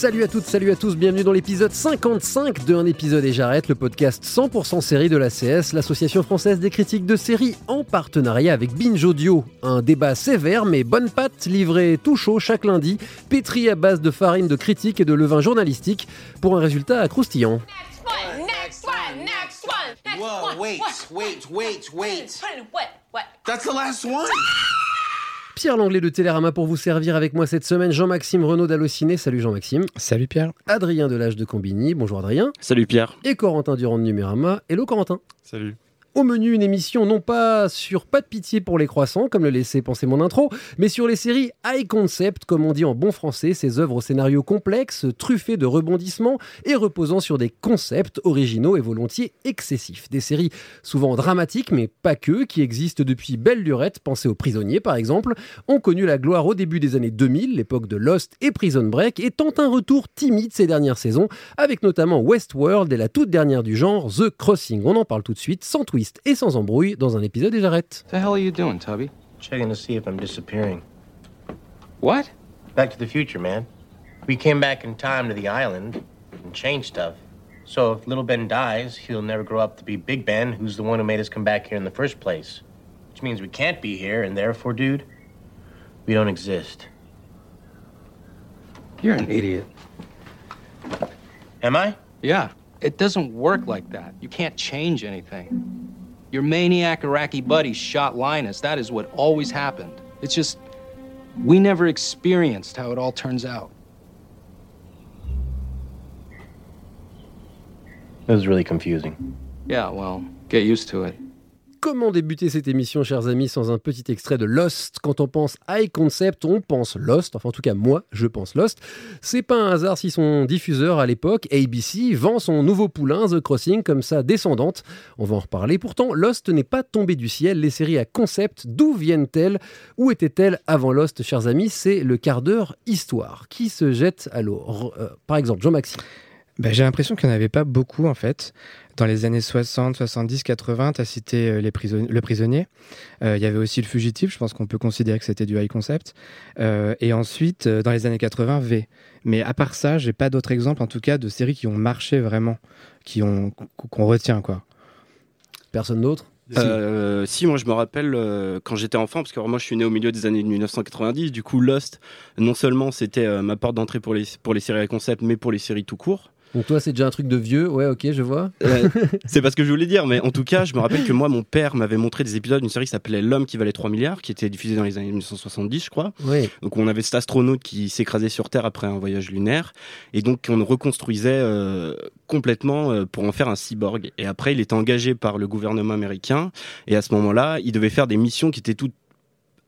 Salut à toutes, salut à tous, bienvenue dans l'épisode 55 de Un épisode et j'arrête, le podcast 100% série de la CS, l'association française des critiques de séries en partenariat avec Binge Audio. Un débat sévère mais bonne patte, livré tout chaud chaque lundi, pétri à base de farine de critiques et de levain journalistique pour un résultat accroustillant. Next one, next one, next one, next Whoa, one. wait, what? wait, wait, wait. What? What? That's the last one? Pierre Langlais de Télérama pour vous servir avec moi cette semaine, Jean-Maxime Renaud d'Allociné, salut Jean-Maxime. Salut Pierre. Adrien Delage de Combini, bonjour Adrien. Salut Pierre. Et Corentin Durand de Numérama, hello Corentin. Salut. Au menu, une émission non pas sur pas de pitié pour les croissants, comme le laissait penser mon intro, mais sur les séries high concept, comme on dit en bon français, ces œuvres au scénario complexe, truffées de rebondissements et reposant sur des concepts originaux et volontiers excessifs. Des séries souvent dramatiques, mais pas que, qui existent depuis belle lurette, pensez aux prisonniers par exemple, ont connu la gloire au début des années 2000, l'époque de Lost et Prison Break, et tentent un retour timide ces dernières saisons, avec notamment Westworld et la toute dernière du genre, The Crossing. On en parle tout de suite, sans twist et sans embrouille, dans un épisode et j'arrête. The hell are you doing, Tubby? Checking to see if I'm disappearing. What? Back to the future, man. We came back in time to the island and changed stuff. So if little Ben dies, he'll never grow up to be Big Ben, who's the one who made us come back here in the first place. Which means we can't be here, and therefore, dude, we don't exist. You're an idiot. Am I? Yeah. It doesn't work like that. You can't change anything. Your maniac Iraqi buddy shot Linus. That is what always happened. It's just, we never experienced how it all turns out. It was really confusing. Yeah, well, get used to it. Comment débuter cette émission, chers amis, sans un petit extrait de Lost Quand on pense high concept, on pense Lost. Enfin, en tout cas, moi, je pense Lost. C'est pas un hasard si son diffuseur à l'époque, ABC, vend son nouveau poulain, The Crossing, comme sa descendante. On va en reparler. Pourtant, Lost n'est pas tombé du ciel. Les séries à concept, d'où viennent-elles? Où étaient-elles avant Lost, chers amis? C'est le quart d'heure histoire. Qui se jette à l'eau? Euh, Par exemple, Jean-Maxime. Bah, j'ai l'impression qu'il n'y en avait pas beaucoup en fait. Dans les années 60, 70, 80, tu as cité euh, les prison- Le Prisonnier. Euh, Il y avait aussi Le Fugitif, je pense qu'on peut considérer que c'était du high concept. Euh, et ensuite, euh, dans les années 80, V. Mais à part ça, j'ai pas d'autres exemples en tout cas de séries qui ont marché vraiment, qui ont qu'on retient quoi. Personne d'autre? Euh, si, moi je me rappelle euh, quand j'étais enfant, parce que moi je suis né au milieu des années 1990, du coup Lost, non seulement c'était euh, ma porte d'entrée pour les, pour les séries à concept, mais pour les séries tout court. Donc toi, c'est déjà un truc de vieux. Ouais, ok, je vois. Euh, c'est pas ce que je voulais dire, mais en tout cas, je me rappelle que moi, mon père m'avait montré des épisodes d'une série qui s'appelait L'homme qui valait 3 milliards, qui était diffusée dans les années 1970, je crois. Oui. Donc on avait cet astronaute qui s'écrasait sur Terre après un voyage lunaire, et donc on reconstruisait euh, complètement euh, pour en faire un cyborg. Et après, il était engagé par le gouvernement américain, et à ce moment-là, il devait faire des missions qui étaient toutes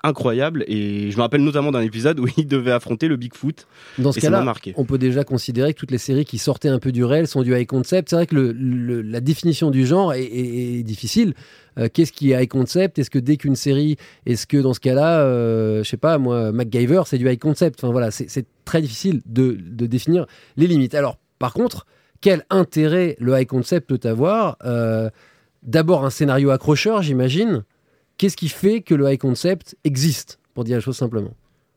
incroyables. Et je me rappelle notamment d'un épisode où il devait affronter le Bigfoot. Dans ce cas-là, marqué. on peut déjà considérer que toutes les séries qui sortaient un peu du réel sont du high concept. C'est vrai que le- le- la définition du genre est, est- est difficile. Euh, Qu'est-ce qui est high concept? Est-ce que dès qu'une série, est-ce que dans ce cas-là, euh, je sais pas, moi, MacGyver, c'est du high concept? Enfin voilà, c'est c'est très difficile de, de définir les limites. Alors, par contre, quel intérêt le high concept peut avoir? Euh, D'abord un scénario accrocheur, j'imagine. Qu'est-ce qui fait que le high concept existe, pour dire la chose simplement?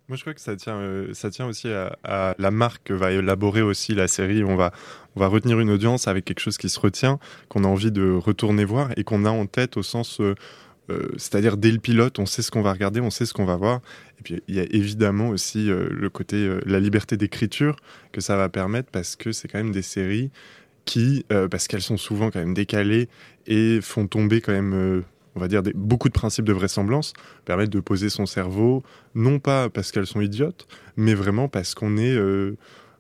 Moi, je crois que ça tient, euh, ça tient aussi à, la marque que va élaborer aussi la série. On va, on va retenir une audience avec quelque chose qui se retient, qu'on a envie de retourner voir et qu'on a en tête au sens, euh, euh, c'est-à-dire dès le pilote, on sait ce qu'on va regarder, on sait ce qu'on va voir. Et puis, il y a évidemment aussi le côté, la liberté d'écriture que ça va permettre parce que c'est quand même des séries qui, parce qu'elles sont souvent quand même décalées et font tomber quand même, on va dire, beaucoup de principes de vraisemblance, permettent de poser son cerveau, non pas parce qu'elles sont idiotes, mais vraiment parce qu'on est... euh,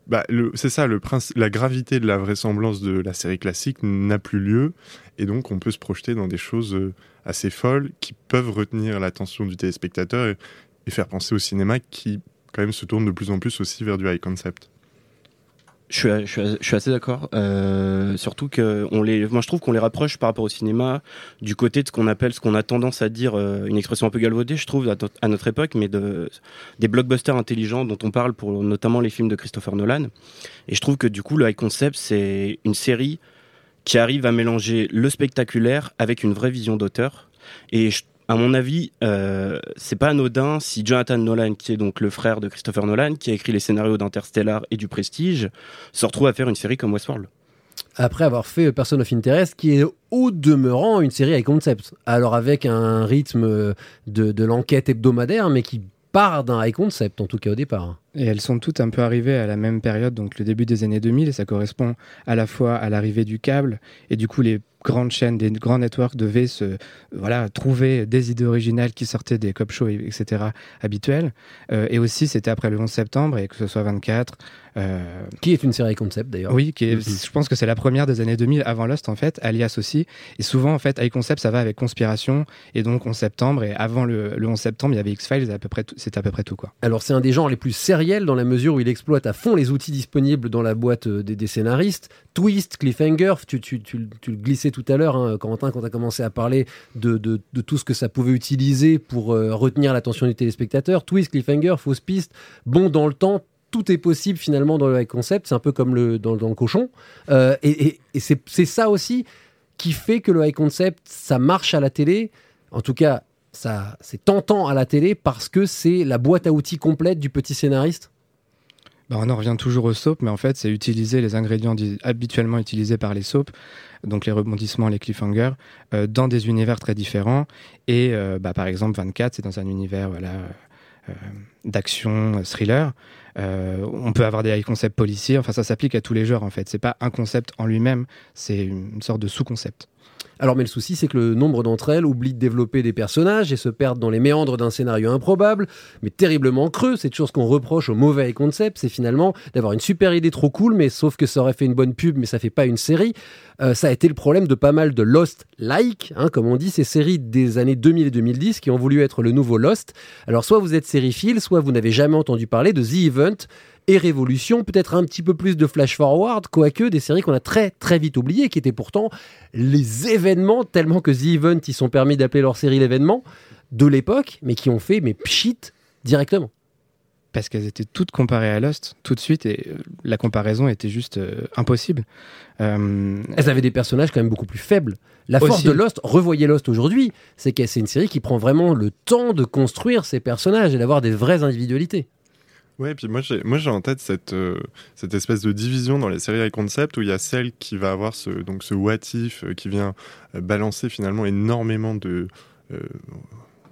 bah, c'est ça, le la gravité de la vraisemblance de la série classique n'a plus lieu, et donc on peut se projeter dans des choses euh, assez folles qui peuvent retenir l'attention du téléspectateur et faire penser au cinéma qui quand même se tourne de plus en plus aussi vers du high concept. Je suis, assez d'accord. Euh, surtout que moi je trouve qu'on les rapproche par rapport au cinéma du côté de ce qu'on appelle, ce qu'on a tendance à dire, euh, une expression un peu galvaudée, je trouve, à, notre époque, mais de, des blockbusters intelligents dont on parle pour notamment les films de Christopher Nolan. Et je trouve que du coup, le high concept, c'est une série qui arrive à mélanger le spectaculaire avec une vraie vision d'auteur. Et je- à mon avis, euh, c'est pas anodin si Jonathan Nolan, qui est donc le frère de Christopher Nolan, qui a écrit les scénarios d'Interstellar et du Prestige, se retrouve à faire une série comme Westworld. Après avoir fait Person of Interest, qui est au demeurant une série avec concept. Alors avec un rythme de, de l'enquête hebdomadaire, mais qui part d'un high concept, en tout cas au départ. Et elles sont toutes un peu arrivées à la même période, donc le début des années 2000, et ça correspond à la fois à l'arrivée du câble, et du coup les grandes chaînes, des grands networks devaient se, voilà, trouver des idées originales qui sortaient des cop shows, etc. habituels. Euh, et aussi, c'était après le 11 septembre, et que ce soit 24. euh, Qui est une série concept d'ailleurs. Oui, qui est- Mhm. je pense que c'est la première des années 2000 avant Lost en fait, alias aussi. Et souvent en fait, High Concept ça va avec Conspiration et donc 11 septembre et avant le, le 11 septembre il y avait X Files, à peu près, tout- c'est à peu près tout quoi. Alors c'est un des genres les plus dans la mesure où il exploite à fond les outils disponibles dans la boîte euh, des, des scénaristes. Twist, cliffhanger, tu, le glissais tout à l'heure, hein, quand tu as commencé à parler de, tout ce que ça pouvait utiliser pour euh, retenir l'attention du téléspectateur. Twist, cliffhanger, fausse piste, bon dans le temps. Tout est possible finalement dans le concept, c'est un peu comme le, dans, le cochon. Euh, et et- c'est ça aussi qui fait que le high concept, ça marche à la télé. En tout cas, ça c'est tentant à la télé parce que c'est la boîte à outils complète du petit scénariste. Bah, on en revient toujours aux soaps, mais en fait c'est utiliser les ingrédients di- habituellement utilisés par les soaps, donc les rebondissements, les cliffhangers, euh, dans des univers très différents. Et euh, bah, par exemple 24, c'est dans un univers euh, d'action, thriller. On peut avoir des concepts policiers, enfin ça s'applique à tous les genres en fait. C'est pas un concept en lui-même, c'est une sorte de sous-concept. Alors, mais le souci, c'est que le nombre d'entre elles oublient de développer des personnages et se perdent dans les méandres d'un scénario improbable, mais terriblement creux. C'est toujours ce qu'on reproche au mauvais concept, c'est finalement d'avoir une super idée trop cool, mais sauf que ça aurait fait une bonne pub, mais ça fait pas une série. Euh, ça a été le problème de pas mal de Lost-like, hein, comme on dit, ces séries des années 2000 et 2010 qui ont voulu être le nouveau Lost. Alors, soit vous êtes sériephile, soit vous n'avez jamais entendu parler de The Event et Révolution, peut-être un petit peu plus de flash forward, quoique des séries qu'on a très très vite oubliées, qui étaient pourtant les événements, tellement que The Event, ils sont permis d'appeler leur série l'événement de l'époque, mais qui ont fait mais pchit directement. Parce qu'elles étaient toutes comparées à Lost tout de suite et euh, la comparaison était juste euh, impossible. Euh, Elles avaient des personnages quand même beaucoup plus faibles. La force Aussi. de Lost, revoyez Lost aujourd'hui, c'est que c'est une série qui prend vraiment le temps de construire ses personnages et d'avoir des vraies individualités. Ouais, et puis moi j'ai moi j'ai en tête cette euh, cette espèce de division dans les séries high concept où il y a celle qui va avoir ce donc ce what if euh, qui vient euh, balancer finalement énormément de euh,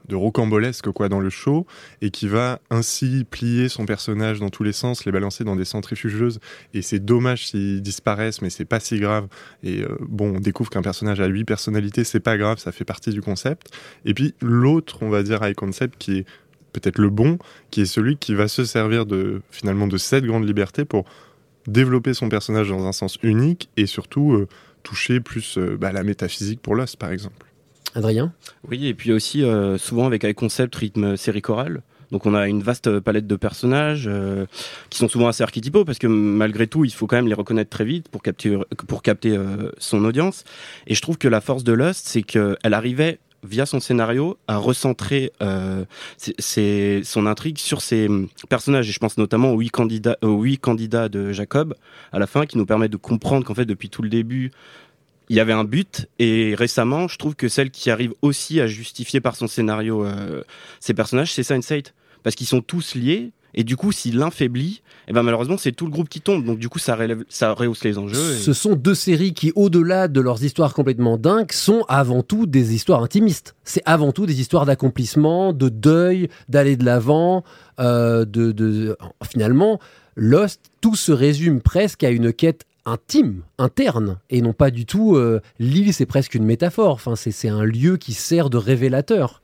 de rocambolesque quoi dans le show et qui va ainsi plier son personnage dans tous les sens, les balancer dans des centrifugeuses et c'est dommage s'ils disparaissent mais c'est pas si grave. Et bon on découvre qu'un personnage a huit personnalités c'est pas grave ça fait partie du concept. Et puis l'autre on va dire high concept qui est peut-être le bon, qui est celui qui va se servir de finalement de cette grande liberté pour développer son personnage dans un sens unique et surtout euh, toucher plus euh, bah, la métaphysique pour Lost par exemple. Adrien? Oui, et puis aussi euh, souvent avec un concept rythme série chorale. Donc on a une vaste palette de personnages euh, qui sont souvent assez archétypaux parce que malgré tout, il faut quand même les reconnaître très vite pour capter pour capter euh, son audience. Et je trouve que la force de Lost, c'est qu'elle arrivait via son scénario à recentrer euh, son intrigue sur ses hum, personnages. Et je pense notamment aux huit candidats, aux huit candidats de Jacob à la fin qui nous permettent de comprendre qu'en fait depuis tout le début il y avait un but et récemment je trouve que celle qui arrive aussi à justifier par son scénario euh, ses personnages c'est Sense8 parce qu'ils sont tous liés et du coup si l'un faiblit et ben malheureusement c'est tout le groupe qui tombe donc du coup ça relève ça rehausse les enjeux Ce sont deux séries qui, au-delà de leurs histoires complètement dingues, sont avant tout des histoires intimistes. C'est avant tout des histoires d'accomplissement, de deuil, d'aller de l'avant, euh, de, de- finalement, Lost, tout se résume presque à une quête intime, interne, et non pas du tout. euh, L'île, c'est presque une métaphore. Enfin, c'est un lieu qui sert de révélateur.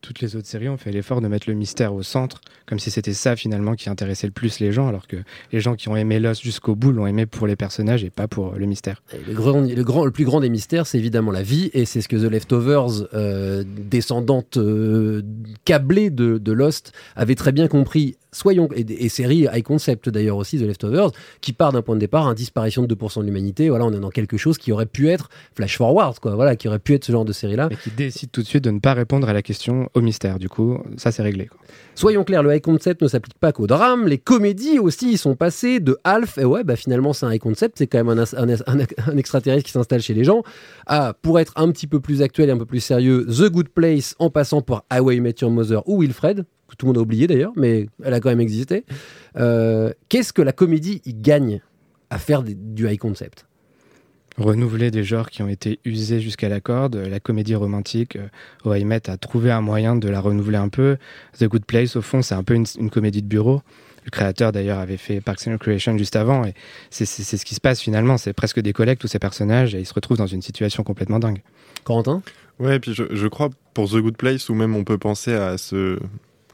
Toutes les autres séries ont fait l'effort de mettre le mystère au centre, comme si c'était ça finalement qui intéressait le plus les gens, alors que les gens qui ont aimé Lost jusqu'au bout l'ont aimé pour les personnages et pas pour le mystère. Le, grand, le, plus grand des mystères, c'est évidemment la vie, et c'est ce que The Leftovers, euh, descendante euh, câblée de Lost, avait très bien compris soyons et, et série high concept d'ailleurs aussi The Leftovers qui part d'un point de départ une disparition de 2% de l'humanité. Voilà on est dans quelque chose qui aurait pu être flash forward quoi. Voilà qui aurait pu être ce genre de série là et qui décide tout de suite de ne pas répondre à la question au mystère. Du coup ça c'est réglé quoi. soyons clairs le high concept ne s'applique pas qu'au drame. Les comédies aussi sont passées de Alf et ouais bah finalement c'est un high concept. C'est quand même un, un, un, un extraterrestre qui s'installe chez les gens. À pour être un petit peu plus actuel et un peu plus sérieux The Good Place en passant par Highway Met Your Mother ou Wilfred que tout le monde a oublié d'ailleurs, mais elle a quand même existé. Euh, Qu'est-ce que la comédie y gagne à faire des, du high concept? Renouveler des genres qui ont été usés jusqu'à la corde. La comédie romantique, euh, Met a trouvé un moyen de la renouveler un peu. The Good Place, au fond, c'est un peu une, une, comédie de bureau. Le créateur, d'ailleurs, avait fait Parks and Recreation juste avant. Et c'est ce qui se passe finalement. C'est presque des collègues, tous ces personnages, et ils se retrouvent dans une situation complètement dingue. Corentin? Ouais, et puis je, je crois pour The Good Place, où même on peut penser à ce,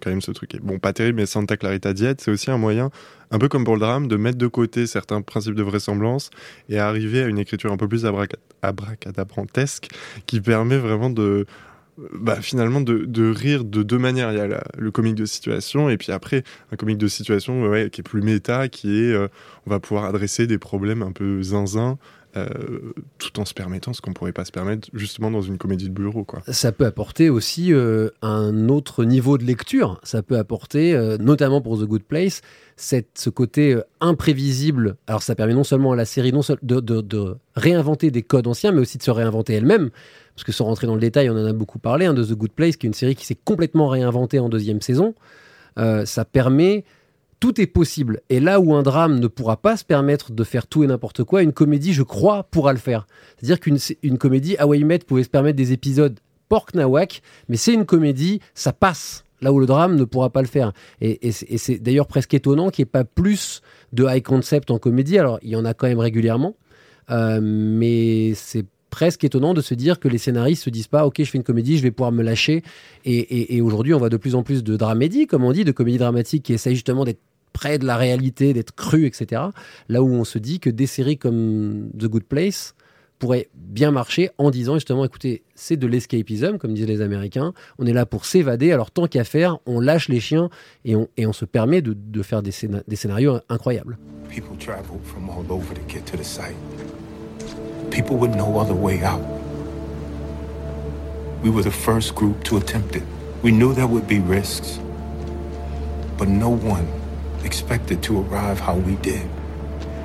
quand même ce truc est bon pas terrible mais Santa Clarita Diet c'est aussi un moyen un peu comme pour le drame de mettre de côté certains principes de vraisemblance et arriver à une écriture un peu plus abracadabrantesque qui permet vraiment de bah, finalement de, rire de deux manières. Il y a le comique de situation et puis après un comique de situation qui est plus méta qui est euh, on va pouvoir adresser des problèmes un peu zinzin euh, tout en se permettant ce qu'on pourrait pas se permettre justement dans une comédie de bureau. Quoi. Ça peut apporter aussi euh, un autre niveau de lecture. Ça peut apporter, euh, notamment pour The Good Place, cette, ce côté imprévisible. Alors ça permet non seulement à la série non de, réinventer des codes anciens, mais aussi de se réinventer elle-même. Parce que sans rentrer dans le détail, on en a beaucoup parlé hein, de The Good Place, qui est une série qui s'est complètement réinventée en deuxième saison. ça permet tout est possible. Et là où un drame ne pourra pas se permettre de faire tout et n'importe quoi, une comédie, je crois, pourra le faire. C'est-à-dire qu'une une comédie, Hawaii Met pouvait se permettre des épisodes pork nawak, mais c'est une comédie, ça passe. Là où le drame ne pourra pas le faire. Et, et c'est d'ailleurs presque étonnant qu'il n'y ait pas plus de high concept en comédie. Alors, il y en a quand même régulièrement, euh, mais c'est presque étonnant de se dire que les scénaristes se disent pas ok je fais une comédie je vais pouvoir me lâcher et, aujourd'hui on voit de plus en plus de dramédie comme on dit de comédies dramatiques qui essayent justement d'être près de la réalité, d'être cru, etc. Là où on se dit que des séries comme The Good Place pourraient bien marcher en disant justement, écoutez, c'est de l'escapism, comme disent les Américains, on est là pour s'évader, alors tant qu'à faire, on lâche les chiens et on, se permet de, faire des, des, scénarios incroyables. People travel from all over to get to the site. People with no other way out. We were the first group to attempt it. We knew there would be risks, but no one expected to arrive how we did.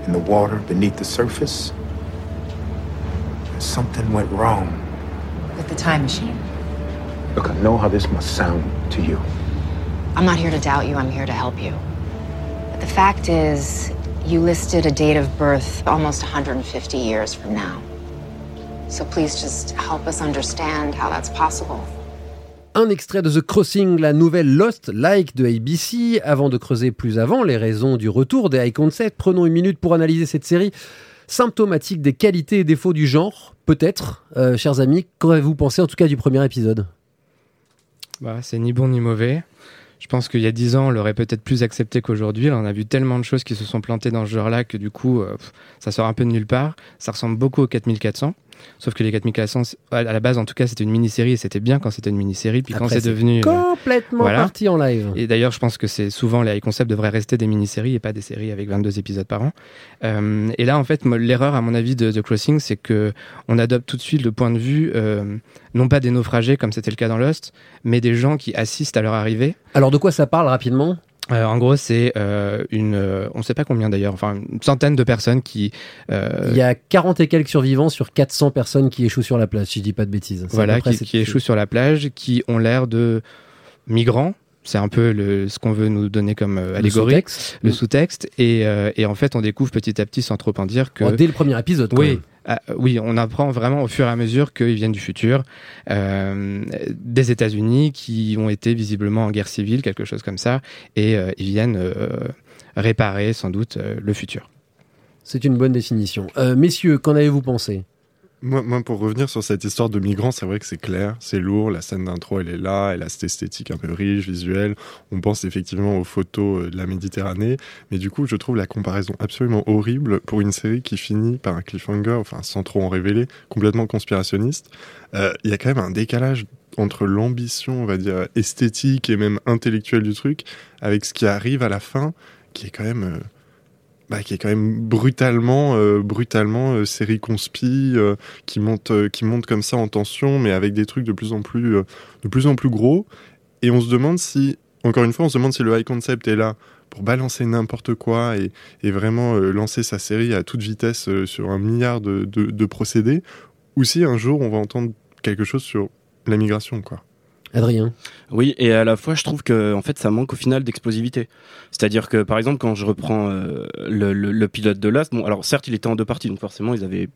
In the water beneath the surface, something went wrong. With the time machine? Look, I know how this must sound to you. I'm not here to doubt you, I'm here to help you. But the fact is, you listed a date of birth almost 150 years from now. So please just help us understand how that's possible. un extrait de The Crossing, la nouvelle Lost Like de ABC. Avant de creuser plus avant les raisons du retour des high concept, prenons une minute pour analyser cette série symptomatique des qualités et défauts du genre. Peut-être, euh, chers amis, qu'aurez-vous pensé en tout cas du premier épisode? Bah, C'est ni bon ni mauvais. Je pense qu'il y a dix ans, on l'aurait peut-être plus accepté qu'aujourd'hui. On a vu tellement de choses qui se sont plantées dans ce genre-là que du coup, euh, ça sort un peu de nulle part. Ça ressemble beaucoup au 4400. Sauf que les 4400, à la base, en tout cas, c'était une mini-série et c'était bien quand c'était une mini-série. Puis Après, quand c'est devenu. complètement euh, voilà. parti en live. Et d'ailleurs, je pense que c'est souvent les high concepts devraient rester des mini-séries et pas des séries avec 22 épisodes par an. Euh, et là, en fait, l'erreur, à mon avis, de The Crossing, c'est que on adopte tout de suite le point de vue, euh, non pas des naufragés comme c'était le cas dans Lost, mais des gens qui assistent à leur arrivée. Alors, de quoi ça parle rapidement? Euh, en gros, c'est euh, une, euh, on ne sait pas combien d'ailleurs, enfin une centaine de personnes qui. Il y a 40 et quelques survivants sur 400 personnes qui échouent sur la plage, si je dis pas de bêtises. Voilà, qui, qui échouent sur la plage, qui ont l'air de migrants. C'est un peu le, ce qu'on veut nous donner comme allégorie, le sous-texte, le sous-texte et, et, en fait on découvre petit à petit, sans trop en dire, que oh, dès le premier épisode. Oui, oui, on apprend vraiment au fur et à mesure qu'ils viennent du futur, euh, des États-Unis qui ont été visiblement en guerre civile, quelque chose comme ça, et euh, ils viennent euh, réparer sans doute le futur. C'est une bonne définition. messieurs, qu'en avez-vous pensé? Moi, moi, pour revenir sur cette histoire de migrants, c'est vrai que c'est clair, c'est lourd. La scène d'intro, elle est là, elle a cette esthétique un peu riche, visuelle. On pense effectivement aux photos euh, de la Méditerranée. Mais du coup, je trouve la comparaison absolument horrible pour une série qui finit par un cliffhanger, enfin, sans trop en révéler, complètement conspirationniste. Euh, Il y a quand même un décalage entre l'ambition, on va dire, esthétique et même intellectuelle du truc, avec ce qui arrive à la fin, qui est quand même. euh, bah, qui est quand même brutalement, euh, brutalement euh, série conspi, euh, qui monte, euh, qui monte comme ça en tension, mais avec des trucs de plus en plus, euh, de plus en plus gros. Et on se demande si, encore une fois, on se demande si le high concept est là pour balancer n'importe quoi et, et vraiment euh, lancer sa série à toute vitesse sur un milliard de, de, de procédés, ou si un jour on va entendre quelque chose sur la migration, quoi. Adrien. Oui, et à la fois, je trouve que en fait, ça manque au final d'explosivité. C'est-à-dire que, par exemple, quand je reprends euh, le, pilote de Lost, bon, alors certes, il était en deux parties, donc forcément, ils avaient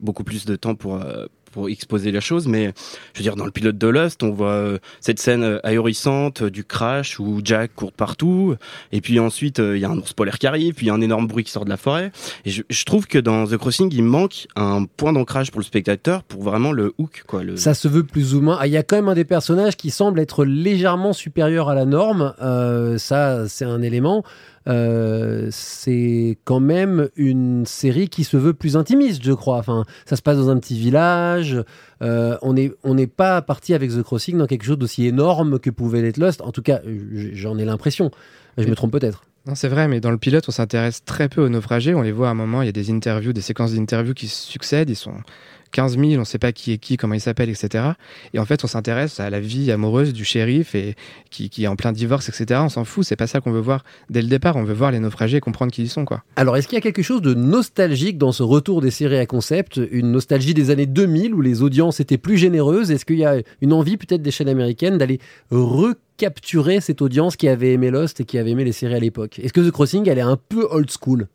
beaucoup plus de temps pour euh, pour exposer la chose, mais je veux dire, dans le pilote de Lost, on voit euh, cette scène euh, ahurissante euh, du crash où Jack court partout, et puis ensuite il y a un ours polaire qui arrive, puis un énorme bruit qui sort de la forêt. Je, trouve que dans The Crossing, il manque un point d'ancrage pour le spectateur, pour vraiment le hook, quoi. Ça se veut plus ou moins. Ah, Il y a quand même un des personnages qui semble être légèrement supérieur à la norme. Ça, c'est un élément. Euh, c'est quand même une série qui se veut plus intimiste, je crois. Enfin, ça se passe dans un petit village. Euh, on n'est on pas parti avec The Crossing dans quelque chose d'aussi énorme que pouvait l'être Lost. En tout cas, j'en ai l'impression. Je me trompe peut-être. C'est vrai, mais dans le pilote, on s'intéresse très peu aux naufragés. On les voit à un moment, il y a des interviews, des séquences d'interviews qui se succèdent. Ils sont 15 000, on ne sait pas qui est qui, comment il s'appelle, etc. Et en fait, on s'intéresse à la vie amoureuse du shérif et qui, qui est en plein divorce, etc. On s'en fout, c'est pas ça qu'on veut voir dès le départ. On veut voir les naufragés et comprendre qui ils sont, quoi. Alors, est-ce qu'il y a quelque chose de nostalgique dans ce retour des séries à concept? Une nostalgie des années 2000 où les audiences étaient plus généreuses? Est-ce qu'il y a une envie peut-être des chaînes américaines d'aller recapturer cette audience qui avait aimé Lost et qui avait aimé les séries à l'époque? Est-ce que The Crossing, elle est un peu old school?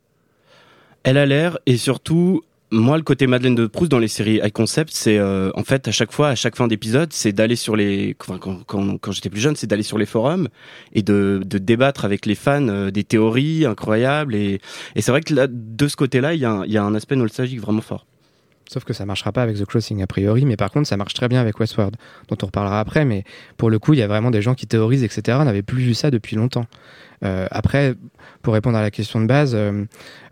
Elle a l'air, et surtout, moi, le côté Madeleine de Proust dans les séries high concept, c'est euh, en fait à chaque fois, à chaque fin d'épisode, c'est d'aller sur les, enfin, quand, quand, quand j'étais plus jeune, c'est d'aller sur les forums et de, de débattre avec les fans euh, des théories incroyables. Et, et c'est vrai que là, de ce côté-là, il y, a un- y a un aspect nostalgique vraiment fort. Sauf que ça marchera pas avec The Crossing a priori, mais par contre ça marche très bien avec Westworld, dont on reparlera après. Mais pour le coup, il y a vraiment des gens qui théorisent, etc. On n'avait plus vu ça depuis longtemps. Euh, après, pour répondre à la question de base, euh,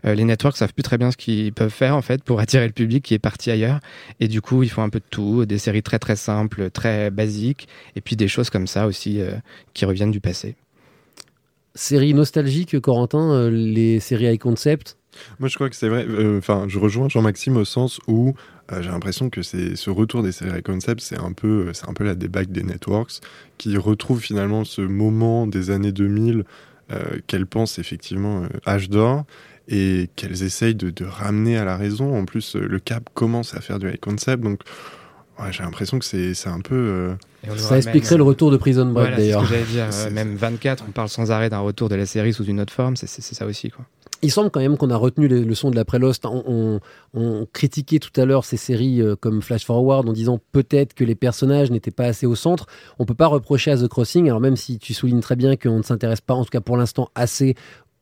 euh, les networks savent plus très bien ce qu'ils peuvent faire en fait pour attirer le public qui est parti ailleurs. Et du coup, ils font un peu de tout, des séries très très simples, très basiques, et puis des choses comme ça aussi qui reviennent du passé. Série nostalgique, Corentin, euh, les séries high concept Moi, je crois que c'est vrai. euh, Enfin, je rejoins Jean-Maxime au sens où euh, j'ai l'impression que c'est ce retour des séries concept, c'est un peu, c'est un peu la débâcle des networks qui retrouvent finalement ce moment des années 2000 euh, qu'elles pensent effectivement âge d'or et qu'elles essayent de, de ramener à la raison. En plus, le Cap commence à faire du high concept, donc ouais, j'ai l'impression que c'est c'est un peu. euh, Ça expliquerait le retour de Prison Break Voilà, c'est ce d'ailleurs. que j'allais dire. euh, même 24, on parle sans arrêt d'un retour de la série sous une autre forme, c'est ça aussi. Quoi. Il semble quand même qu'on a retenu les leçons de l'après Lost. On, on- on critiquait tout à l'heure ces séries euh, comme Flash Forward en disant peut-être que les personnages n'étaient pas assez au centre. On peut pas reprocher à The Crossing, alors même si tu soulignes très bien qu'on ne s'intéresse pas, en tout cas pour l'instant, assez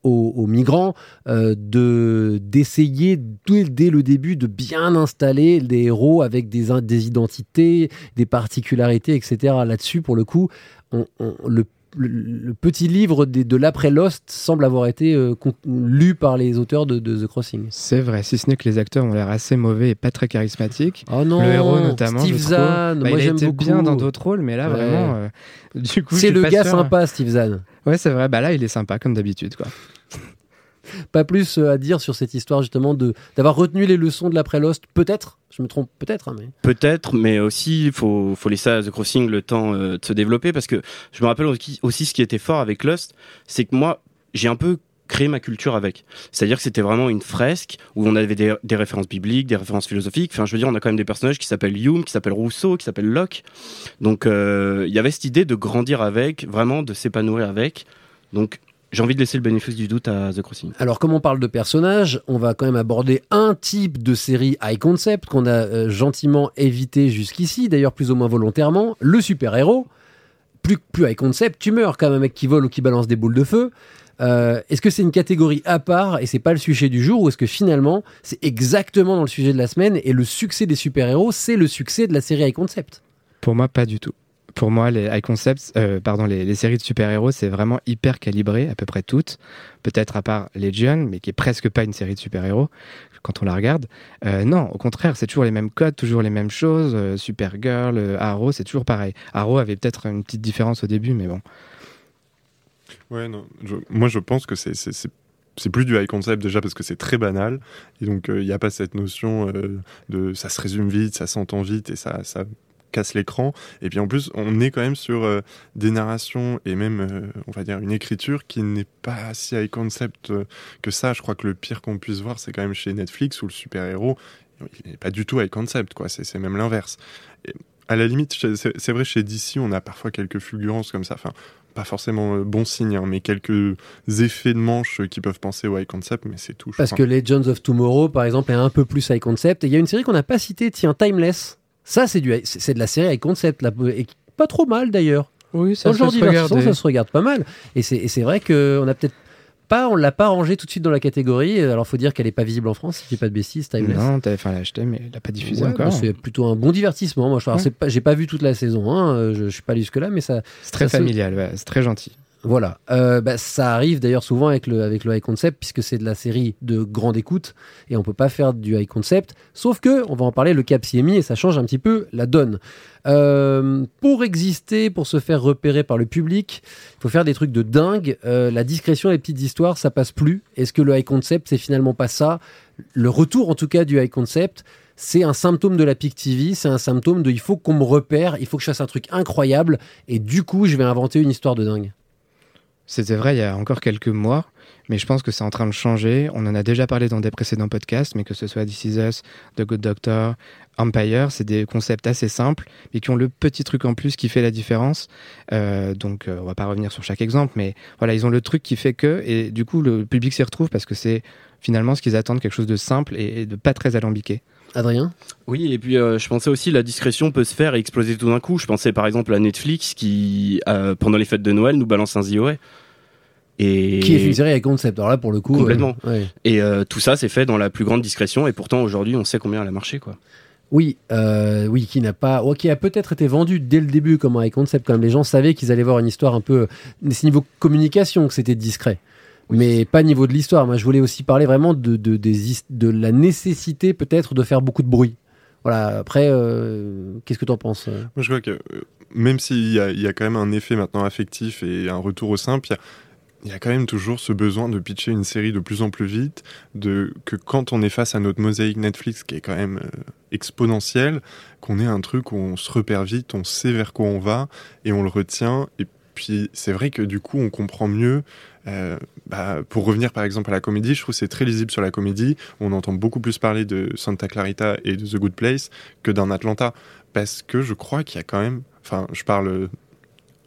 aux, migrants, euh, de d'essayer dès, le début de bien installer des héros avec des, des identités, des particularités, etc. Là-dessus, pour le coup, on- on- le le, le petit livre des- de l'après Lost semble avoir été euh, lu par les auteurs de, de The Crossing. C'est vrai, si ce n'est que les acteurs ont l'air assez mauvais et pas très charismatiques. Oh non, le héros notamment. Steve. Zahn, Bah, moi j'aime beaucoup. bien dans d'autres rôles, mais là Ouais. vraiment, euh, du coup, C'est le gars sûr. sympa, Steve Zahn. Ouais, c'est vrai. Bah là, il est sympa comme d'habitude, quoi. Pas plus euh, à dire sur cette histoire justement de d'avoir retenu les leçons de l'après Lost, peut-être. Je me trompe peut-être, hein, mais Peut-être, mais aussi il faut, faut laisser à The Crossing le temps euh, de se développer parce que je me rappelle aussi, ce qui était fort avec Lost, c'est que moi j'ai un peu créé ma culture avec. C'est-à-dire que c'était vraiment une fresque où on avait des, des références bibliques, des références philosophiques. Enfin, je veux dire, on a quand même des personnages qui s'appellent Hume, qui s'appellent Rousseau, qui s'appellent Locke. Donc, euh, il y avait cette idée de grandir avec, vraiment de s'épanouir avec. Donc, j'ai envie de laisser le bénéfice du doute à The Crossing. Alors, comme on parle de personnages, on va quand même aborder un type de série high concept qu'on a euh, gentiment évité jusqu'ici, d'ailleurs plus ou moins volontairement, le super-héros. Plus, plus high concept, tu meurs comme un mec qui vole ou qui balance des boules de feu. Euh, est-ce que c'est une catégorie à part et c'est pas le sujet du jour ou est-ce que finalement c'est exactement dans le sujet de la semaine et le succès des super-héros c'est le succès de la série High Concept? Pour moi, pas du tout. Pour moi, les high concepts, euh, pardon, les, séries de super-héros, c'est vraiment hyper calibré, à peu près toutes. Peut-être à part Legion, mais qui est presque pas une série de super-héros quand on la regarde. Euh, non, au contraire, c'est toujours les mêmes codes, toujours les mêmes choses. Euh, Supergirl, euh, Arrow, c'est toujours pareil. Arrow avait peut-être une petite différence au début, mais bon. Ouais, non. moi, je pense que c'est plus du high concept déjà parce que c'est très banal et donc il n'y a pas cette notion de ça se résume vite, ça s'entend vite et ça casse l'écran. Et puis en plus, on est quand même sur euh, des narrations et même, euh, on va dire, une écriture qui n'est pas si high concept euh, que ça. Je crois que le pire qu'on puisse voir, c'est quand même chez Netflix où le super-héros, il n'est pas du tout high concept, quoi. C'est c'est même l'inverse. Et À la limite, c'est vrai, chez DC, on a parfois quelques fulgurances comme ça. Enfin, pas forcément bon signe, hein, mais quelques effets de manche qui peuvent penser au high concept, mais c'est tout. Parce crois. que Legends of Tomorrow, par exemple, est un peu plus high concept. Et il y a une série qu'on n'a pas citée, tiens, Timeless. Ça, c'est du, c'est c'est de la série high concept, là, et pas trop mal d'ailleurs. Oui, Dans le genre divertissant, ça se regarde pas mal. Et c'est et c'est vrai qu'on a peut-être pas, on l'a pas rangé tout de suite dans la catégorie. Alors, faut dire qu'elle est pas visible en France, si je dis pas de bêtises, Timeless. Non, t'avais fait l'acheter, mais il n'a pas diffusé Ouais, encore. bah, c'est plutôt un bon divertissement. Moi, je, Ouais. c'est pas, j'ai pas vu toute la saison, hein, euh, je, je suis pas allé jusque là, mais ça. C'est très ça se- familial, ouais, c'est très gentil. Voilà. Euh, bah, ça arrive d'ailleurs souvent avec le, avec le high concept, puisque c'est de la série de grande écoute, et on peut pas faire du high concept. Sauf que, on va en parler, le cap s'y et ça change un petit peu la donne. Euh, pour exister, pour se faire repérer par le public, il faut faire des trucs de dingue. Euh, la discrétion, les petites histoires, ça passe plus. Est-ce que le high concept, c'est finalement pas ça? Le retour, en tout cas, du high concept, c'est un symptôme de la PIC TV, c'est un symptôme de il faut qu'on me repère, il faut que je fasse un truc incroyable, et du coup, je vais inventer une histoire de dingue. C'était vrai il y a encore quelques mois, mais je pense que c'est en train de changer. On en a déjà parlé dans des précédents podcasts, mais que ce soit This Is Us, The Good Doctor, Empire, c'est des concepts assez simples, mais qui ont le petit truc en plus qui fait la différence. Euh, donc, euh, on va pas revenir sur chaque exemple, mais voilà, ils ont le truc qui fait que, et du coup, le public s'y retrouve parce que c'est finalement ce qu'ils attendent, quelque chose de simple et, et de pas très alambiqué. Adrien Oui, et puis euh, je pensais aussi la discrétion peut se faire et exploser tout d'un coup. Je pensais par exemple à Netflix qui, euh, pendant les fêtes de Noël, nous balance un The Away. Et... Qui est une série avec concept. Alors là, pour le coup. Complètement. euh, ouais. Et tout ça, c'est fait dans la plus grande discrétion. Et pourtant, aujourd'hui, on sait combien elle a marché, quoi. Oui, euh, oui, qui n'a pas, ouais, qui a peut-être été vendu dès le début comme un concept. Comme les gens savaient qu'ils allaient voir une histoire un peu, c'est niveau communication que c'était discret, mais pas niveau de l'histoire. Moi, je voulais aussi parler vraiment de de, des de la nécessité peut-être de faire beaucoup de bruit. Voilà. Après, euh, qu'est-ce que tu en penses euh? Moi, je crois que euh, même s'il y a, y a quand même un effet maintenant affectif et un retour au simple, il y a, il y a quand même toujours ce besoin de pitcher une série de plus en plus vite, de que quand on est face à notre mosaïque Netflix qui est quand même euh, exponentielle, qu'on ait un truc où on se repère vite, on sait vers quoi on va et on le retient. Et puis c'est vrai que du coup on comprend mieux. Euh, bah, pour revenir par exemple à la comédie, je trouve c'est très lisible sur la comédie. On entend beaucoup plus parler de Santa Clarita et de The Good Place que d'un Atlanta. Parce que je crois qu'il y a quand même, enfin, je parle,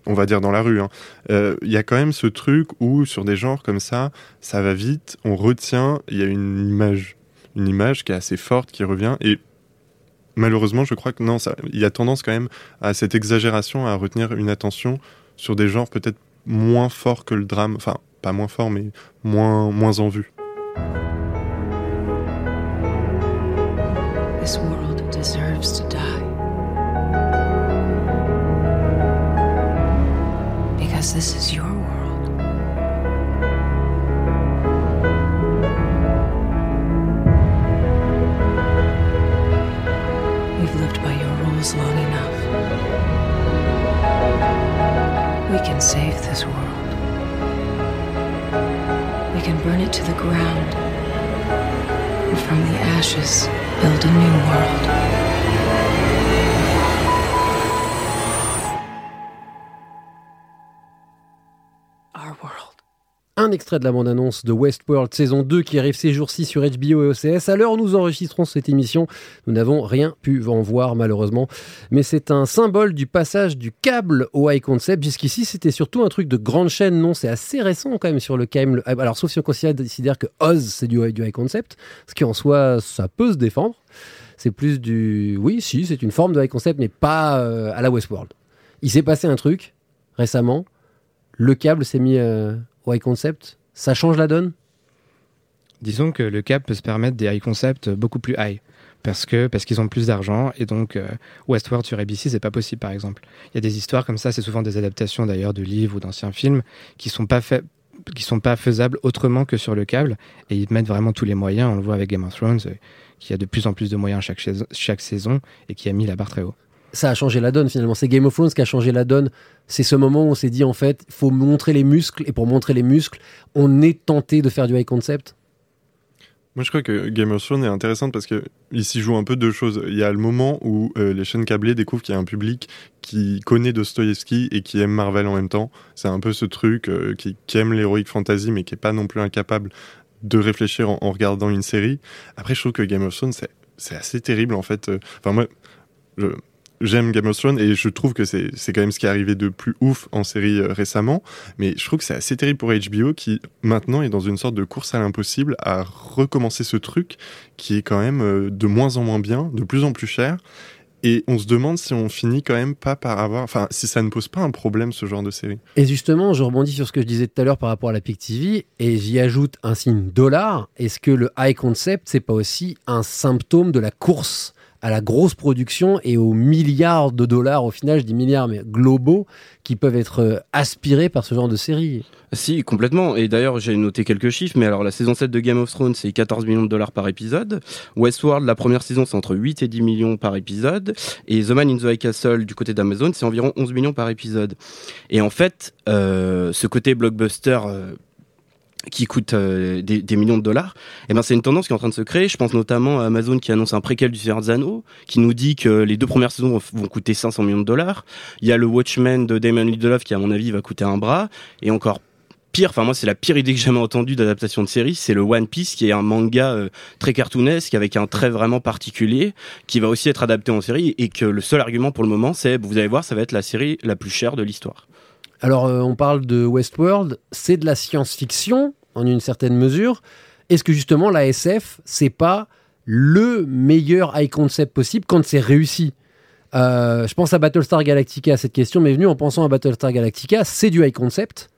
on va dire dans la rue, hein, euh, il y a quand même ce truc où sur des genres comme ça, ça va vite, on retient, il y a une image, une image qui est assez forte, qui revient, et malheureusement, je crois que non, il y a tendance quand même à cette exagération, à retenir une attention sur des genres peut-être moins forts que le drame, enfin, pas moins fort, mais moins, moins en vue. This world deserves to die. Because this is your world. From the ashes build a new world. Extrait de la bande-annonce de Westworld saison 2 qui arrive ces jours-ci sur HBO et OCS. À l'heure nous enregistrons cette émission, nous n'avons rien pu en voir malheureusement. Mais c'est un symbole du passage du câble au high concept. Jusqu'ici, c'était surtout un truc de grande chaîne. Non, c'est assez récent quand même sur le câble. Alors, sauf si on considère que Oz, c'est du, du high concept. Ce qui en soi, ça peut se défendre. C'est plus du... Oui, si, c'est une forme de high concept, mais pas euh, à la Westworld. Il s'est passé un truc récemment. Le câble s'est mis... euh, au high concept Ça change la donne? Disons que le câble peut se permettre des high concepts beaucoup plus high. Parce que parce qu'ils ont plus d'argent et donc euh, Westworld sur ABC c'est pas possible par exemple. Il y a des histoires comme ça, c'est souvent des adaptations d'ailleurs de livres ou d'anciens films qui sont pas faits qui sont pas faisables autrement que sur le câble et ils mettent vraiment tous les moyens. On le voit avec Game of Thrones euh, qui a de plus en plus de moyens chaque, chaque saison et qui a mis la barre très haut. Ça a changé la donne finalement. C'est Game of Thrones qui a changé la donne. C'est ce moment où on s'est dit en fait, il faut montrer les muscles et pour montrer les muscles, on est tenté de faire du high concept. Moi, je crois que Game of Thrones est intéressante parce que s'y joue un peu deux choses. Il y a le moment où euh, les chaînes câblées découvrent qu'il y a un public qui connaît Dostoïevski et qui aime Marvel en même temps. C'est un peu ce truc euh, qui, aime l'heroic fantasy mais qui est pas non plus incapable de réfléchir en, en regardant une série. Après, je trouve que Game of Thrones, c'est, c'est assez terrible en fait. Euh, Enfin, moi, je- j'aime Game of Thrones et je trouve que c'est, quand même ce qui est arrivé de plus ouf en série euh, récemment. Mais je trouve que c'est assez terrible pour HBO qui maintenant est dans une sorte de course à l'impossible à recommencer ce truc qui est quand même euh, de moins en moins bien, de plus en plus cher. Et on se demande si on finit quand même pas par avoir, enfin, si ça ne pose pas un problème ce genre de série. Et justement, je rebondis sur ce que je disais tout à l'heure par rapport à la PIC TV et j'y ajoute un signe dollar. Est-ce que le high concept, c'est pas aussi un symptôme de la course à la grosse production et aux milliards de dollars, au final, je dis milliards, mais globaux, qui peuvent être euh, aspirés par ce genre de série Si, complètement. Et d'ailleurs, j'ai noté quelques chiffres, mais alors la saison 7 de Game of Thrones, c'est 14 millions de dollars par épisode. Westworld, la première saison, c'est entre 8 et 10 millions par épisode. Et The Man in the High Castle, du côté d'Amazon, c'est environ 11 millions par épisode. Et en fait, euh, ce côté blockbuster... euh, qui coûte euh, des, des millions de dollars, et ben c'est une tendance qui est en train de se créer. Je pense notamment à Amazon qui annonce un préquel du Seigneur des Anneaux, qui nous dit que les deux premières saisons vont, vont coûter 500 millions de dollars. Il y a le Watchmen de Damon Lindelof qui, à mon avis, va coûter un bras. Et encore pire, enfin moi c'est la pire idée que j'ai jamais entendue d'adaptation de série, c'est le One Piece qui est un manga euh, très cartoonesque avec un trait vraiment particulier qui va aussi être adapté en série et que le seul argument pour le moment c'est vous allez voir ça va être la série la plus chère de l'histoire. Alors, euh, on parle de Westworld, c'est de la science-fiction, en une certaine mesure. Est-ce que justement, la SF, c'est pas le meilleur high concept possible quand c'est réussi? Euh, Je pense à Battlestar Galactica, cette question m'est venue en pensant à Battlestar Galactica, c'est du high concept.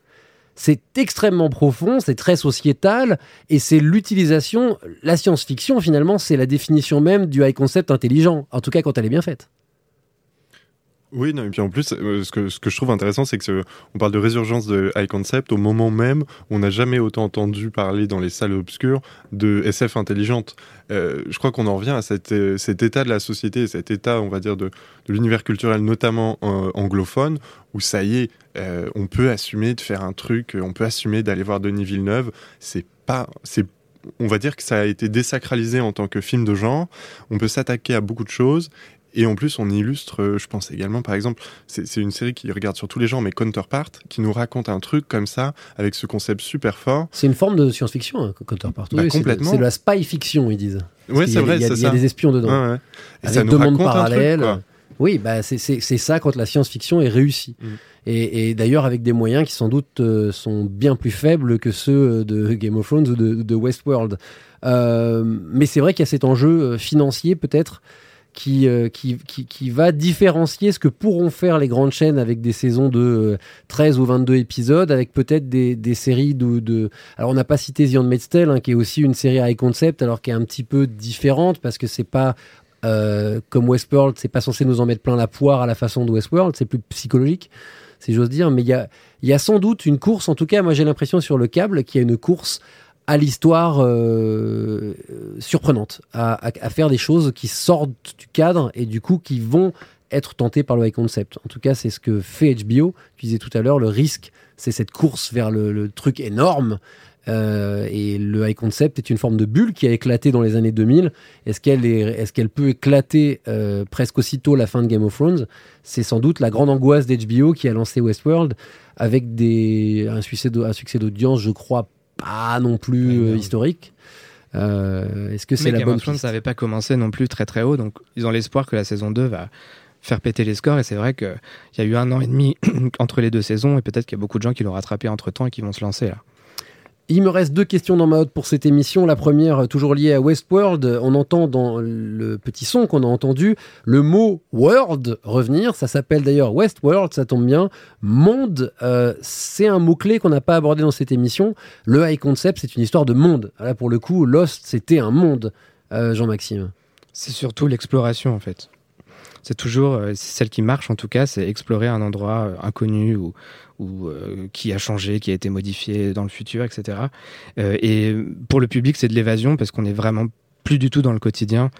C'est extrêmement profond, c'est très sociétal, et c'est l'utilisation, la science-fiction finalement, c'est la définition même du high concept intelligent, en tout cas quand elle est bien faite. Oui, non, et puis en plus, euh, ce, que, ce que je trouve intéressant, c'est que ce- on parle de résurgence de high concept au moment même on n'a jamais autant entendu parler dans les salles obscures de SF intelligente. Euh, je crois qu'on en revient à cet, euh, état de la société, cet état, on va dire, de, l'univers culturel, notamment euh, anglophone, où ça y est, euh, on peut assumer de faire un truc, euh, on peut assumer d'aller voir Denis Villeneuve. C'est pas, c'est on va dire que ça a été désacralisé en tant que film de genre. On peut s'attaquer à beaucoup de choses. Et en plus, on illustre, euh, je pense également, par exemple, c'est une série qui regarde sur tous les genres, mais Counterpart, qui nous raconte un truc comme ça, avec ce concept super fort. C'est une forme de science-fiction, hein, Counterpart. Bah, Oui, complètement. C'est de la spy fiction, ils disent. Y c'est vrai, c'est Il y a ça. des espions dedans. Ouais, ouais. Et Avec ça nous deux mondes raconte un truc, parallèles. oui, bah, c'est- ça quand la science-fiction est réussie. Mm. Et, et d'ailleurs, avec des moyens qui sans doute euh, sont bien plus faibles que ceux de Game of Thrones ou de, de Westworld. Euh, mais c'est vrai qu'il y a cet enjeu euh, financier, peut-être, qui, euh, qui, qui, qui va différencier ce que pourront faire les grandes chaînes avec des saisons de euh, 13 ou 22 épisodes, avec peut-être des, des séries de, de... Alors, on n'a pas cité The Handmaid's hein, qui est aussi une série high concept, alors qui est un petit peu différente, parce que c'est pas... euh, comme Westworld, c'est pas censé nous en mettre plein la poire à la façon de Westworld, c'est plus psychologique, si j'ose dire. Mais il y a, y a sans doute une course, en tout cas, moi j'ai l'impression sur le câble, qu'il y a une course à l'histoire euh, surprenante, à, faire des choses qui sortent du cadre et du coup qui vont être tentées par le high concept. En tout cas, c'est ce que fait HBO. Tu disais tout à l'heure, le risque, c'est cette course vers le, truc énorme. Euh, et le high concept est une forme de bulle qui a éclaté dans les années 2000. Est-ce qu'elle est, est-ce qu'elle peut éclater euh, presque aussitôt la fin de Game of Thrones? C'est sans doute la grande angoisse d'HBO qui a lancé Westworld avec des, un succès d'audience, je crois, pas non plus euh, historique. Euh, Est-ce que c'est la Game bonne of Thrones n'avait pas commencé non plus très très haut, donc ils ont l'espoir que la saison 2 va faire péter les scores. Et c'est vrai qu'il y a eu un an et demi entre les deux saisons, et peut-être qu'il y a beaucoup de gens qui l'ont rattrapé entre temps et qui vont se lancer là. Il me reste deux questions dans ma hotte pour cette émission. La première, toujours liée à Westworld. On entend dans le petit son qu'on a entendu le mot world revenir. Ça s'appelle d'ailleurs Westworld, ça tombe bien. Monde, euh, c'est un mot-clé qu'on n'a pas abordé dans cette émission. Le high concept, c'est une histoire de monde. Là, pour le coup, Lost, c'était un monde, euh, Jean-Maxime. C'est surtout l'exploration en fait. C'est toujours euh, celle qui marche en tout cas, c'est explorer un endroit euh, inconnu ou, ou euh, qui a changé, qui a été modifié dans le futur, etc. Euh, et pour le public, c'est de l'évasion parce qu'on est vraiment plus du tout dans le quotidien.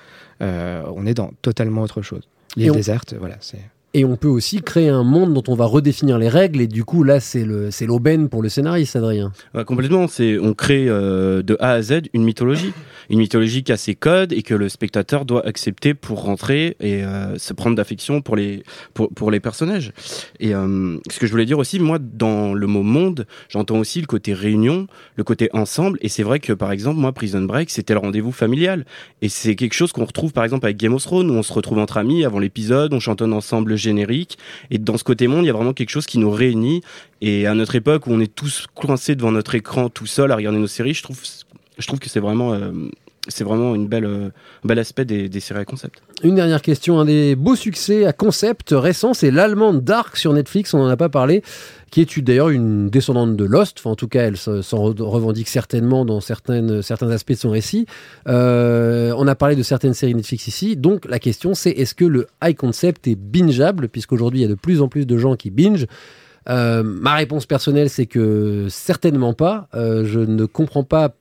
Euh, on est dans totalement autre chose. L'île on- déserte, voilà, c'est. Et on peut aussi créer un monde dont on va redéfinir les règles. Et du coup, là, c'est l'aubaine pour le scénariste, Adrien. Ouais, complètement. C'est on crée euh, de A à Z une mythologie, une mythologie qui a ses codes et que le spectateur doit accepter pour rentrer et euh, se prendre d'affection pour les pour, pour les personnages. Et euh, ce que je voulais dire aussi, moi, dans le mot monde, j'entends aussi le côté réunion, le côté ensemble. Et c'est vrai que par exemple, moi, Prison Break, c'était le rendez-vous familial. Et c'est quelque chose qu'on retrouve par exemple avec Game of Thrones où on se retrouve entre amis avant l'épisode, on chantonne ensemble le générique. Et dans ce côté monde, il y a vraiment quelque chose qui nous réunit. Et à notre époque où on est tous coincés devant notre écran tout seul à regarder nos séries, je trouve, je trouve que c'est vraiment, euh, c'est vraiment une belle, euh, un bel aspect des, séries à concept. Une dernière question, un des beaux succès à concept récent, c'est l'allemande Dark sur Netflix, on n'en a pas parlé, qui est d'ailleurs une descendante de Lost, en tout cas elle se- s'en re- revendique certainement dans certains aspects de son récit. Euh, on a parlé de certaines séries Netflix ici, donc la question c'est est-ce que le high concept est bingeable, puisqu'aujourd'hui il y a de plus en plus de gens qui binge. Euh, ma réponse personnelle c'est que certainement pas, je ne comprends pas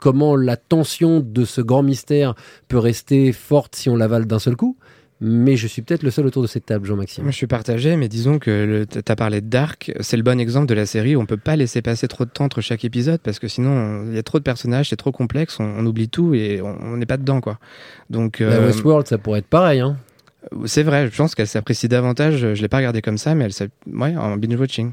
comment la tension de ce grand mystère peut rester forte si on l'avale d'un seul coup. Mais je suis peut-être le seul autour de cette table, Jean-Maxime. Je suis partagé, mais disons que tu as parlé de Dark, c'est le bon exemple de la série où on peut pas laisser passer trop de temps entre chaque épisode parce que sinon on- il y a trop de personnages, c'est trop complexe, on, on oublie tout et on n'est pas dedans quoi. Donc La euh, Westworld, ça pourrait être pareil. Hein. c'est vrai, je pense qu'elle s'apprécie davantage. Je l'ai pas regardé comme ça, mais elle ouais, en binge watching.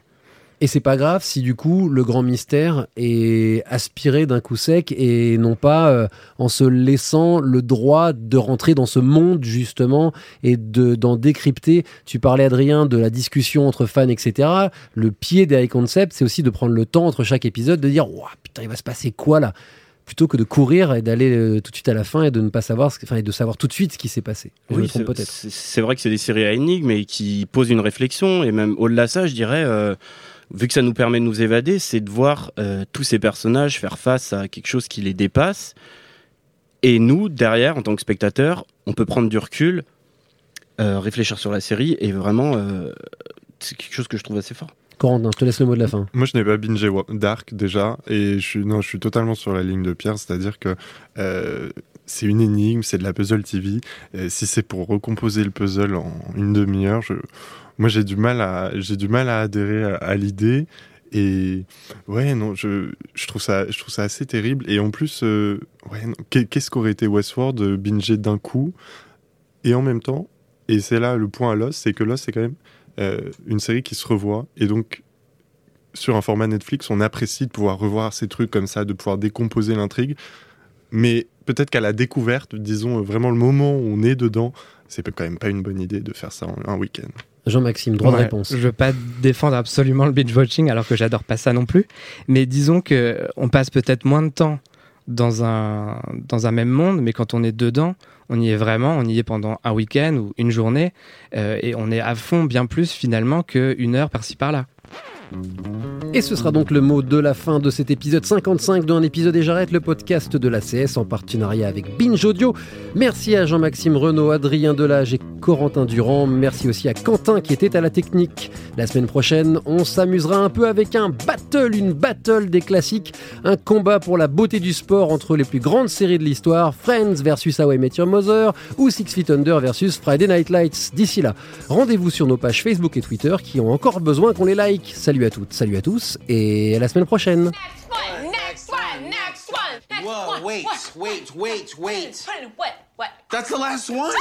Et c'est pas grave si du coup le grand mystère est aspiré d'un coup sec et non pas euh, en se laissant le droit de rentrer dans ce monde justement et de d'en décrypter. Tu parlais Adrien de la discussion entre fans etc. Le pied des high concept c'est aussi de prendre le temps entre chaque épisode de dire Ouah, putain il va se passer quoi là? Plutôt que de courir et d'aller euh, tout de suite à la fin et de ne pas savoir ce, enfin, et de savoir tout de suite ce qui s'est passé. Je Oui, c'est peut-être. c'est vrai que c'est des séries à énigmes et qui posent une réflexion et même au-delà de ça, je dirais. euh, Vu que ça nous permet de nous évader, c'est de voir euh, tous ces personnages faire face à quelque chose qui les dépasse. Et nous, derrière, en tant que spectateurs, on peut prendre du recul, euh, réfléchir sur la série et vraiment, euh, c'est quelque chose que je trouve assez fort. Corentin, je te laisse le mot de la fin. Moi, je n'ai pas bingé Dark déjà, et je suis non, je suis totalement sur la ligne de Pierre, c'est-à-dire que euh, c'est une énigme, c'est de la puzzle TV. Et si c'est pour recomposer le puzzle en une demi-heure, je, moi j'ai du mal à, j'ai du mal à adhérer à, l'idée. Et ouais, non, je, je trouve ça, je trouve ça assez terrible. Et en plus, euh, ouais, qu'est-ce qu'aurait été Westworld de binger d'un coup et en même temps, et c'est là le point à Lost, c'est que Lost c'est quand même euh, une série qui se revoit et donc sur un format Netflix, on apprécie de pouvoir revoir ces trucs comme ça, de pouvoir décomposer l'intrigue. Mais peut-être qu'à la découverte, disons euh, vraiment le moment où on est dedans, c'est quand même pas une bonne idée de faire ça en un week-end. Jean-Maxime, droit de réponse. Je veux pas défendre absolument le binge watching alors que j'adore pas ça non plus, mais disons que on passe peut-être moins de temps dans un dans un même monde, mais quand on est dedans, on y est vraiment, on y est pendant un week-end ou une journée, euh, et on est à fond bien plus finalement qu'une heure par-ci par-là. Et ce sera donc le mot de la fin de cet épisode 55 d'un épisode et j'arrête le podcast de la CS en partenariat avec Binge Audio. Merci à Jean-Maxime Renaud, Adrien Delage et Corentin Durand. Merci aussi à Quentin qui était à la technique. La semaine prochaine, on s'amusera un peu avec un battle, une battle des classiques, un combat pour la beauté du sport entre les plus grandes séries de l'histoire, Friends versus How I Met Your Mother ou Six Feet Under versus Friday Night Lights. D'ici là, rendez-vous sur nos pages Facebook et Twitter qui ont encore besoin qu'on les like. Salut à toutes, salut à tous et à la semaine prochaine. Next one, next one, next Whoa, one. wait, what, wait, wait, wait. What? What? That's the last one?